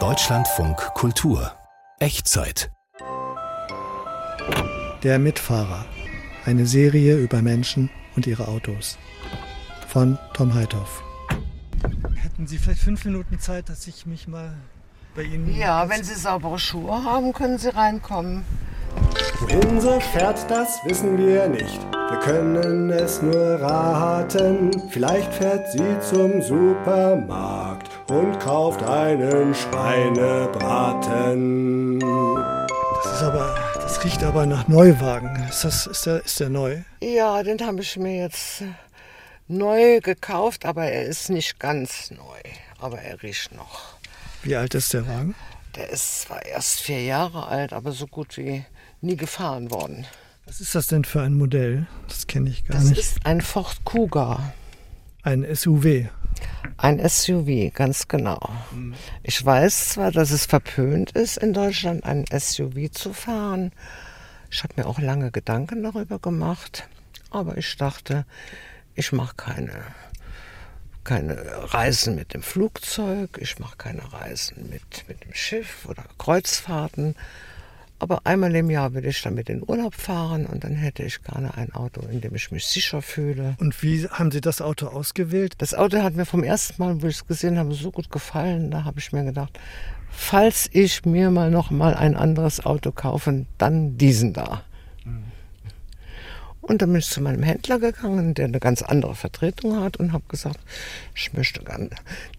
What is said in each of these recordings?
Deutschlandfunk Kultur Echtzeit Der Mitfahrer. Eine Serie über Menschen und ihre Autos. Von Tom Heithoff. Hätten Sie vielleicht fünf Minuten Zeit, dass ich mich mal bei Ihnen. Ja, wenn Sie saubere Schuhe haben, können Sie reinkommen. Wohin sie fährt, das wissen wir nicht. Wir können es nur raten. Vielleicht fährt sie zum Supermarkt und kauft einen Schweinebraten. Das ist aber. Das riecht aber nach Neuwagen. Ist, das, ist, der, ist der neu? Ja, den habe ich mir jetzt neu gekauft, aber er ist nicht ganz neu. Aber er riecht noch. Wie alt ist der Wagen? Der ist zwar erst vier Jahre alt, aber so gut wie nie gefahren worden. Was ist das denn für ein Modell? Das kenne ich gar Das nicht. ist ein Ford Kuga. Ein SUV. Ein SUV, ganz genau. Ich weiß zwar, dass es verpönt ist, in Deutschland ein SUV zu fahren. Ich habe mir auch lange Gedanken darüber gemacht. Aber ich dachte, ich mache keine, keine Reisen mit dem Flugzeug, ich mache keine Reisen mit, mit dem Schiff oder Kreuzfahrten. Aber einmal im Jahr will ich damit in Urlaub fahren und dann hätte ich gerne ein Auto, in dem ich mich sicher fühle. Und wie haben Sie das Auto ausgewählt? Das Auto hat mir vom ersten Mal, wo ich es gesehen habe, so gut gefallen. Da habe ich mir gedacht, falls ich mir mal noch mal ein anderes Auto kaufe, dann diesen da. Und dann bin ich zu meinem Händler gegangen, der eine ganz andere Vertretung hat und habe gesagt, ich möchte gerne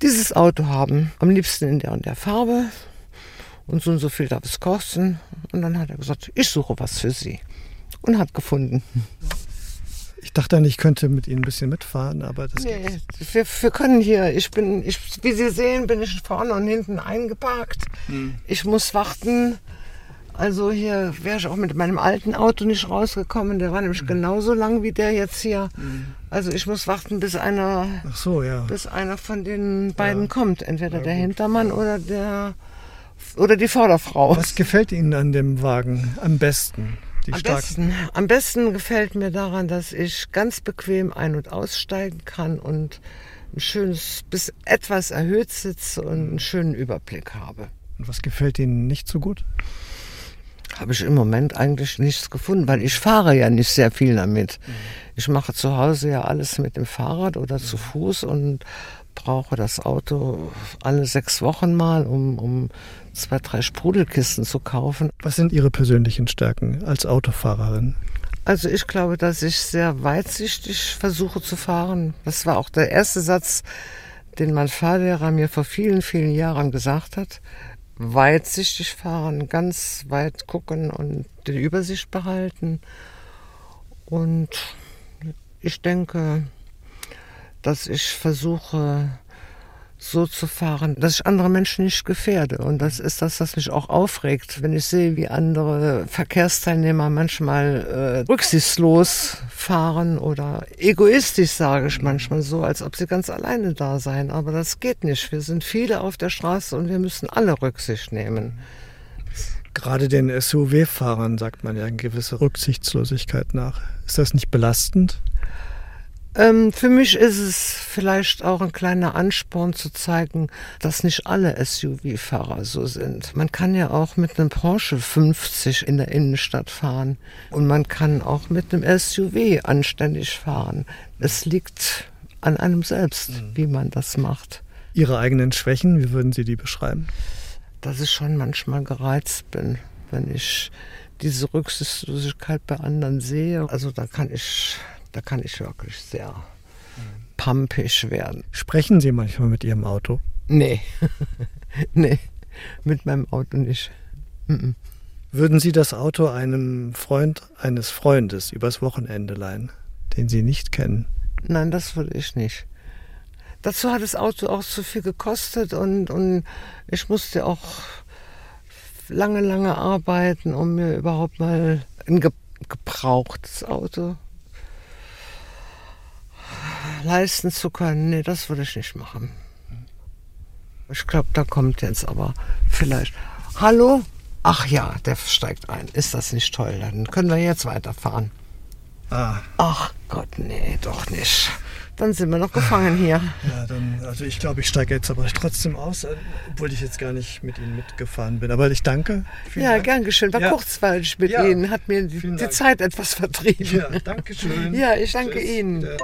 dieses Auto haben, am liebsten in der und der Farbe und so und so viel darf es kosten. Und dann hat er gesagt, ich suche was für Sie und hat gefunden. Ich dachte dann, ich könnte mit Ihnen ein bisschen mitfahren, aber das Nee, wir, wir können hier, ich bin, ich, wie Sie sehen, bin ich vorne und hinten eingeparkt. Ich muss warten. Also hier wäre ich auch mit meinem alten Auto nicht rausgekommen. Der war nämlich genauso lang wie der jetzt hier. Also ich muss warten, bis einer, Ach so, ja. bis einer von den beiden kommt. Entweder der Hintermann oder der oder die Vorderfrau. Was gefällt Ihnen an dem Wagen am besten? Am starken- besten, am besten gefällt mir daran, dass ich ganz bequem ein- und aussteigen kann und ein schönes, bis etwas erhöht sitze und einen schönen Überblick habe. Und was gefällt Ihnen nicht so gut? Habe ich im Moment eigentlich nichts gefunden, weil ich fahre ja nicht sehr viel damit. Ich mache zu Hause ja alles mit dem Fahrrad oder zu Fuß und brauche das Auto alle sechs Wochen mal, um, um zwei, drei Sprudelkisten zu kaufen. Was sind Ihre persönlichen Stärken als Autofahrerin? Also ich glaube, dass ich sehr weitsichtig versuche zu fahren. Das war auch der erste Satz, den mein Fahrlehrer mir vor vielen, vielen Jahren gesagt hat. Weitsichtig fahren, ganz weit gucken und die Übersicht behalten. Und ich denke, dass ich versuche, so zu fahren, dass ich andere Menschen nicht gefährde. Und das ist das, was mich auch aufregt, wenn ich sehe, wie andere Verkehrsteilnehmer manchmal äh, rücksichtslos fahren oder egoistisch, sage ich manchmal so, als ob sie ganz alleine da seien. Aber das geht nicht. Wir sind viele auf der Straße und wir müssen alle Rücksicht nehmen. Gerade den SUV-Fahrern sagt man ja eine gewisse Rücksichtslosigkeit nach. Ist das nicht belastend? Ähm, für mich ist es vielleicht auch ein kleiner Ansporn zu zeigen, dass nicht alle SUV-Fahrer so sind. Man kann ja auch mit einem Porsche 50 in der Innenstadt fahren und man kann auch mit einem SUV anständig fahren. Es liegt an einem selbst, wie man das macht. Ihre eigenen Schwächen, wie würden Sie die beschreiben? Dass ich schon manchmal gereizt bin, wenn ich diese Rücksichtslosigkeit bei anderen sehe. Also da kann ich, da kann ich wirklich sehr pampig werden. Sprechen Sie manchmal mit Ihrem Auto? Nee. nee, mit meinem Auto nicht. Mhm. Würden Sie das Auto einem Freund eines Freundes übers Wochenende leihen, den Sie nicht kennen? Nein, das würde ich nicht. Dazu hat das Auto auch zu viel gekostet und, und ich musste auch lange, lange arbeiten, um mir überhaupt mal ein ge gebrauchtes Auto leisten zu können. Nee, das würde ich nicht machen. Ich glaube, da kommt jetzt aber vielleicht. Hallo? Ach ja, der steigt ein. Ist das nicht toll? Dann können wir jetzt weiterfahren. Ah. Ach Gott, nee, doch nicht. Dann sind wir noch gefangen hier. Ja, dann, also ich glaube, ich steige jetzt aber trotzdem aus, äh, obwohl ich jetzt gar nicht mit Ihnen mitgefahren bin. Aber ich danke. Vielen ja, Dank. gern geschehen. War Ja. kurzweilig mit Ja, Ihnen, hat mir die, die. Zeit etwas vertrieben. Ja, danke schön. Ja, ich danke Tschüss. Ihnen. Wieder.